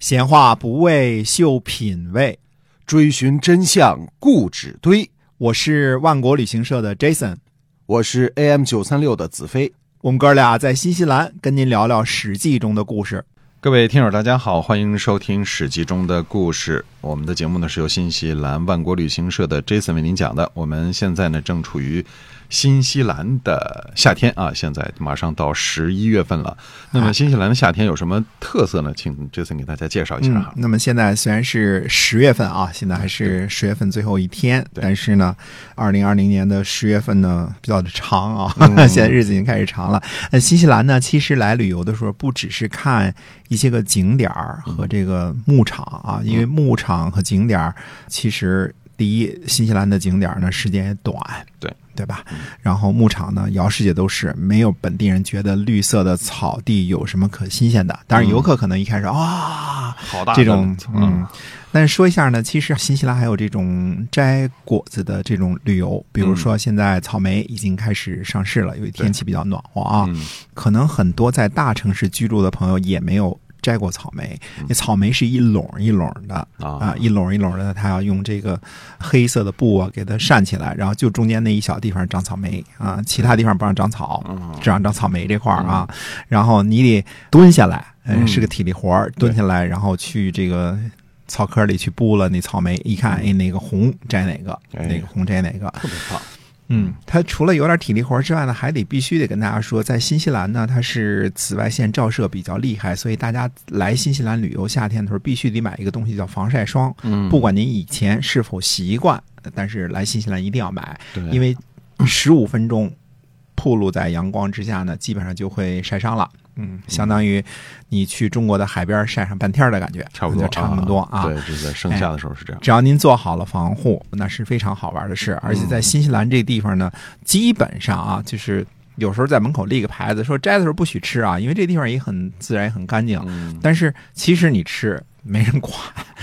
闲话不为秀品味，追寻真相固执堆。我是万国旅行社的 Jason，我是 AM 九三六的子飞。我们哥俩在新西兰跟您聊聊《史记》中的故事。各位听友，大家好，欢迎收听《史记》中的故事。我们的节目呢是由新西兰万国旅行社的 Jason 为您讲的。我们现在呢正处于新西兰的夏天啊，现在马上到十一月份了。那么新西兰的夏天有什么特色呢？请 Jason 给大家介绍一下哈。那么现在虽然是十月份啊，现在还是十月份最后一天，但是呢，二零二零年的十月份呢比较的长啊，现在日子已经开始长了。那新西兰呢，其实来旅游的时候不只是看一些个景点儿和这个牧场啊，因为牧场和景点儿其实第一，新西兰的景点呢时间也短，对对吧？然后牧场呢，摇世界都是，没有本地人觉得绿色的草地有什么可新鲜的。当然，游客可能一开始啊，好大这种嗯嗯。但是说一下呢，其实新西兰还有这种摘果子的这种旅游，比如说现在草莓已经开始上市了，因为天气比较暖和啊。嗯可能很多在大城市居住的朋友也没有摘过草莓，那草莓是一垄一垄的啊啊，一垄一垄的，它要用这个黑色的布啊给它扇起来，然后就中间那一小地方长草莓啊，其他地方不让长草，只让长草莓这块儿啊。然后你得蹲下来，嗯，是个体力活儿，蹲下来，然后去这个。草坑里去剥了那草莓，一看，哎，哪个红摘哪个，哎哪个红摘哪个。特别棒。嗯，它除了有点体力活之外呢，还得必须得跟大家说，在新西兰呢，它是紫外线照射比较厉害，所以大家来新西兰旅游夏天的时候，必须得买一个东西叫防晒霜。嗯，不管您以前是否习惯，但是来新西兰一定要买，对，因为十五分钟暴露在阳光之下呢，基本上就会晒伤了。嗯，相当于你去中国的海边晒上半天的感觉，差不多，差不多啊。对，这在盛夏的时候是这样。只要您做好了防护，那是非常好玩的事。而且在新西兰这地方呢，基本上啊，就是有时候在门口立个牌子说摘的时候不许吃啊，因为这地方也很自然也很干净。嗯，但是其实你吃没人管，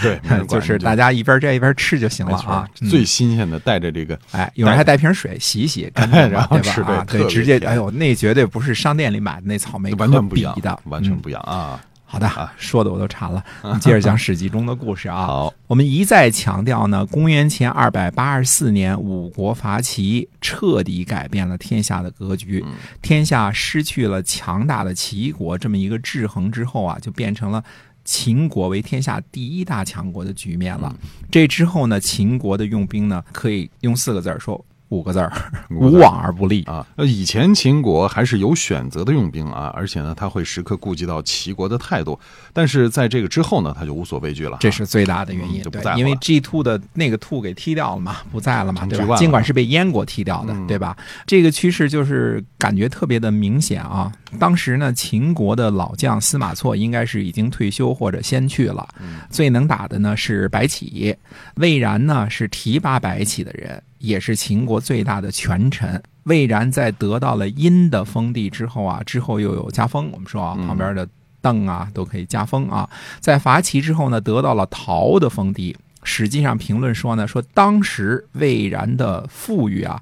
对，就是大家一边摘一边吃就行了啊。嗯。最新鲜的带着这个哎，有人还带瓶水洗一洗，干净 然后吃对直接哎呦，那绝对不是商店里买的那草莓完全不一样完全不一样啊。好的，说的我都馋了。接着讲《史记》中的故事啊。好，我们一再强调呢，公元前二百八十四年，五国伐齐，彻底改变了天下的格局。嗯天下失去了强大的齐国这么一个制衡之后啊，就变成了秦国为天下第一大强国的局面了。嗯这之后呢，秦国的用兵呢，可以用四个字儿说，五个字儿：无往而不利。啊，呃，以前秦国还是有选择的用兵啊，而且呢，他会时刻顾及到齐国的态度。但是在这个之后呢，他就无所畏惧了啊。这是最大的原因，嗯就不在，乎对因为 G two 的那个 two 给踢掉了嘛，不在了嘛，对吧？尽管是被燕国踢掉的，嗯对吧？这个趋势就是感觉特别的明显啊。当时呢，秦国的老将司马错应该是已经退休或者先去了，嗯最能打的呢是白起，魏然呢是提拔白起的人，也是秦国最大的权臣。魏然在得到了殷的封地之后啊，之后又有加封，我们说啊，嗯旁边的邓啊都可以加封啊。在伐齐之后呢，得到了陶的封地。史记上评论说呢，说当时魏然的富裕啊，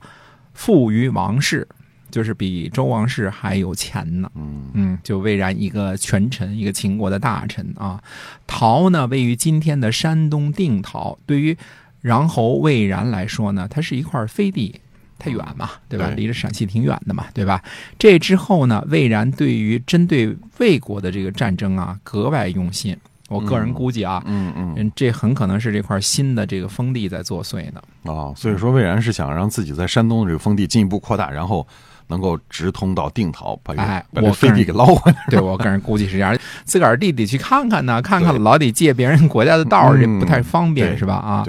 富于王室，就是比周王室还有钱呢。嗯嗯，就魏然一个权臣，一个秦国的大臣啊。陶呢，位于今天的山东定陶。对于穰侯魏然来说呢，它是一块飞地，太远嘛，对吧？离着陕西挺远的嘛，对吧？这之后呢，魏然对于针对魏国的这个战争啊，格外用心。我个人估计啊，嗯嗯嗯，这很可能是这块新的这个封地在作祟呢。哦，所以说魏然是想让自己在山东的这个封地进一步扩大，然后能够直通到定陶，把哎我飞地给捞回来。对我个人估计是这样，自个儿地得去看看呢，看看老得借别人国家的道儿，这嗯不太方便对是吧？啊，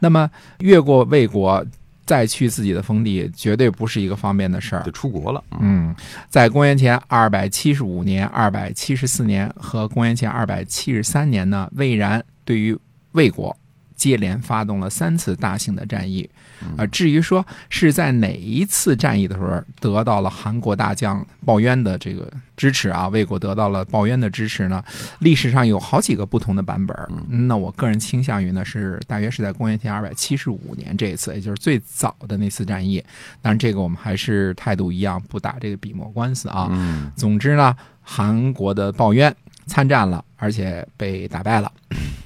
那么越过魏国再去自己的封地，绝对不是一个方便的事儿就。出国了。嗯嗯，在公元前二百七十五年、二百七十四年和公元前二百七十三年呢，魏然对于魏国接连发动了三次大型的战役。啊，至于说是在哪一次战役的时候得到了韩国大将鲍渊的这个支持啊，魏国得到了鲍渊的支持呢，历史上有好几个不同的版本。那我个人倾向于呢是大约是在公元前二百七十五年这一次，也就是最早的那次战役。当然，这个我们还是态度一样，不打这个笔墨官司啊。嗯总之呢，韩国的鲍渊参战了，而且被打败了。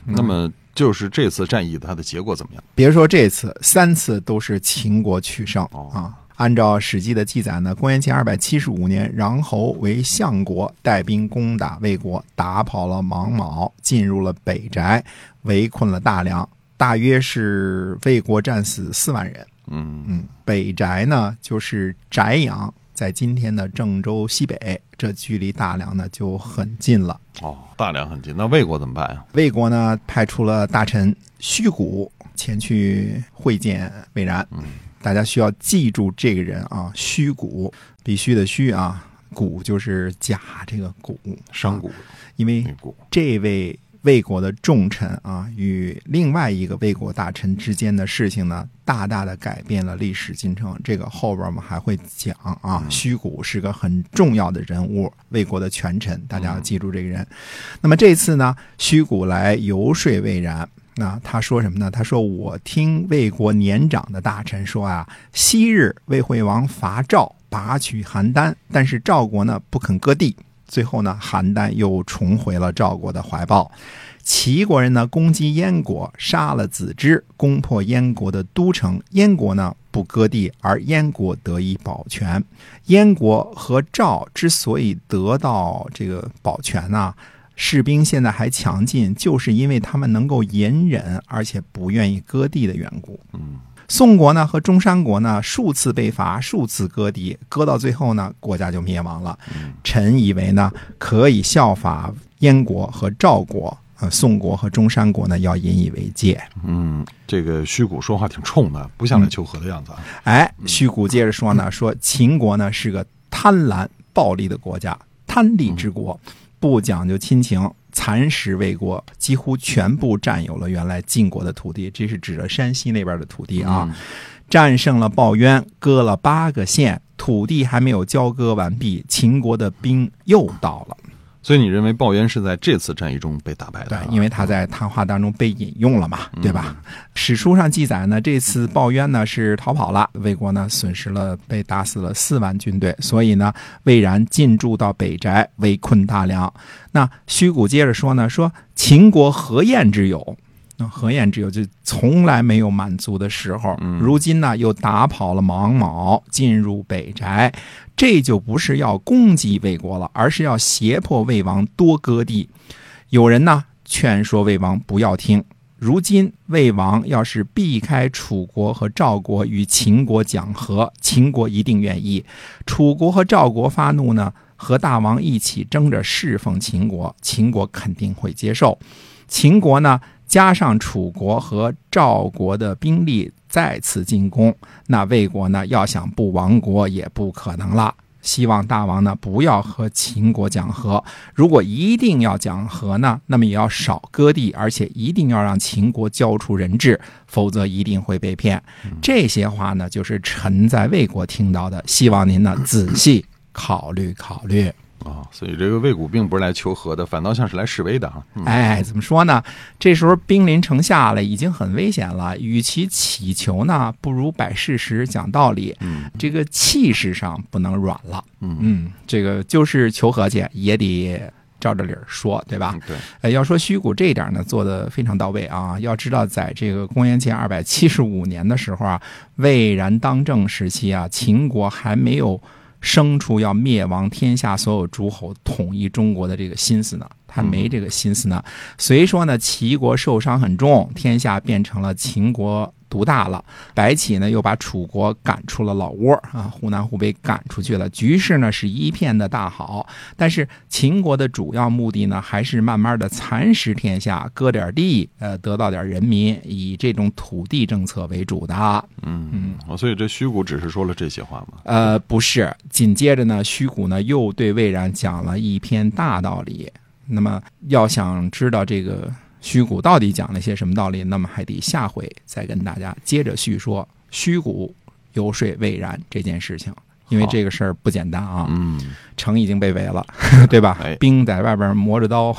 那么就是这次战役它的结果怎么样？别说这次，三次都是秦国取胜哦啊。按照《史记》的记载呢，公元前二百七十五年，穰侯为相国，带兵攻打魏国，打跑了王卯，进入了北宅，围困了大梁，大约是魏国战死四万人。嗯嗯，北宅呢就是翟阳，在今天的郑州西北，这距离大梁呢就很近了。哦，大梁很近，那魏国怎么办呀？魏国呢派出了大臣虚谷前去会见魏然。嗯，大家需要记住这个人啊，虚谷，必须的虚啊，谷就是甲这个谷，商贾因为这位魏国的重臣啊，与另外一个魏国大臣之间的事情呢，大大的改变了历史进程。这个后边我们还会讲啊。虚谷是个很重要的人物，魏国的权臣，大家要记住这个人。那么这次呢，虚谷来游说魏然。那他说什么呢？他说：“我听魏国年长的大臣说啊，昔日魏惠王伐赵，拔取邯郸，但是赵国呢不肯割地，最后呢，邯郸又重回了赵国的怀抱。齐国人呢攻击燕国，杀了子之，攻破燕国的都城。燕国呢不割地，而燕国得以保全。燕国和赵之所以得到这个保全呢、士兵现在还强劲，就是因为他们能够隐忍，而且不愿意割地的缘故。嗯宋国呢和中山国呢数次被伐，数次割地，割到最后呢，国家就灭亡了。嗯臣以为呢，可以效法燕国和赵国，呃，宋国和中山国呢要引以为戒。嗯，这个虚谷说话挺冲的，不像来求和的样子啊。哎，虚谷接着说呢，说秦国呢是个贪婪暴力的国家，贪利之国，不讲究亲情，蚕食魏国，几乎全部占有了原来晋国的土地，这是指着山西那边的土地啊。嗯战胜了鲍渊，割了八个县，土地还没有交割完毕，秦国的兵又到了。所以你认为鲍渊是在这次战役中被打败的对啊？，因为他在谈话当中被引用了嘛，对吧？史书上记载呢，这次鲍渊呢是逃跑了，魏国呢损失了被打死了四万军队，所以呢，魏然进驻到北宅，围困大梁。那虚谷接着说呢，说秦国何晏之有？那何晏之有就从来没有满足的时候，如今呢又打跑了芒卯，进入北宅，这就不是要攻击魏国了，而是要胁迫魏王多割地。有人呢劝说魏王不要听。如今魏王要是避开楚国和赵国与秦国讲和，秦国一定愿意；楚国和赵国发怒呢，和大王一起争着侍奉秦国，秦国肯定会接受。秦国呢，加上楚国和赵国的兵力再次进攻，那魏国呢要想不亡国也不可能了。希望大王呢不要和秦国讲和，如果一定要讲和呢，那么也要少割地，而且一定要让秦国交出人质，否则一定会被骗。这些话呢，就是臣在魏国听到的，希望您呢仔细考虑考虑。啊，所以这个魏谷并不是来求和的，反倒像是来示威的啊。嗯哎，怎么说呢？这时候兵临城下了，已经很危险了。与其乞求呢，不如摆事实、讲道理。嗯这个气势上不能软了。嗯嗯，这个就是求和去，也得照着理儿说，对吧？嗯对，呃，要说虚谷这一点呢，做的非常到位啊。要知道，在这个公元前二百七十五年的时候啊，魏然当政时期啊，秦国还没有生出要灭亡天下所有诸侯、统一中国的这个心思呢，他没这个心思呢。虽说呢，齐国受伤很重，天下变成了秦国独大了。白起呢，又把楚国赶出了老窝啊，湖南、湖北赶出去了，局势呢是一片的大好。但是秦国的主要目的呢，还是慢慢的蚕食天下，割点地，呃，得到点人民，以这种土地政策为主的。嗯嗯，所以这虚谷只是说了这些话吗。呃，不是，紧接着呢，虚谷呢又对魏然讲了一篇大道理。那么要想知道这个虚谷到底讲了些什么道理，那么还得下回再跟大家接着叙说虚谷游说魏然这件事情。因为这个事儿不简单啊，嗯，城已经被围了，对吧哎？兵在外边磨着刀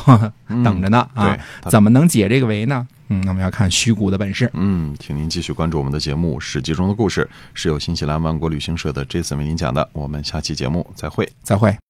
嗯等着呢啊怎么能解这个围呢？嗯，那么要看虚谷的本事。嗯，请您继续关注我们的节目《史记》中的故事，是由新西兰万国旅行社的 Jason 为您讲的。我们下期节目再会。再会。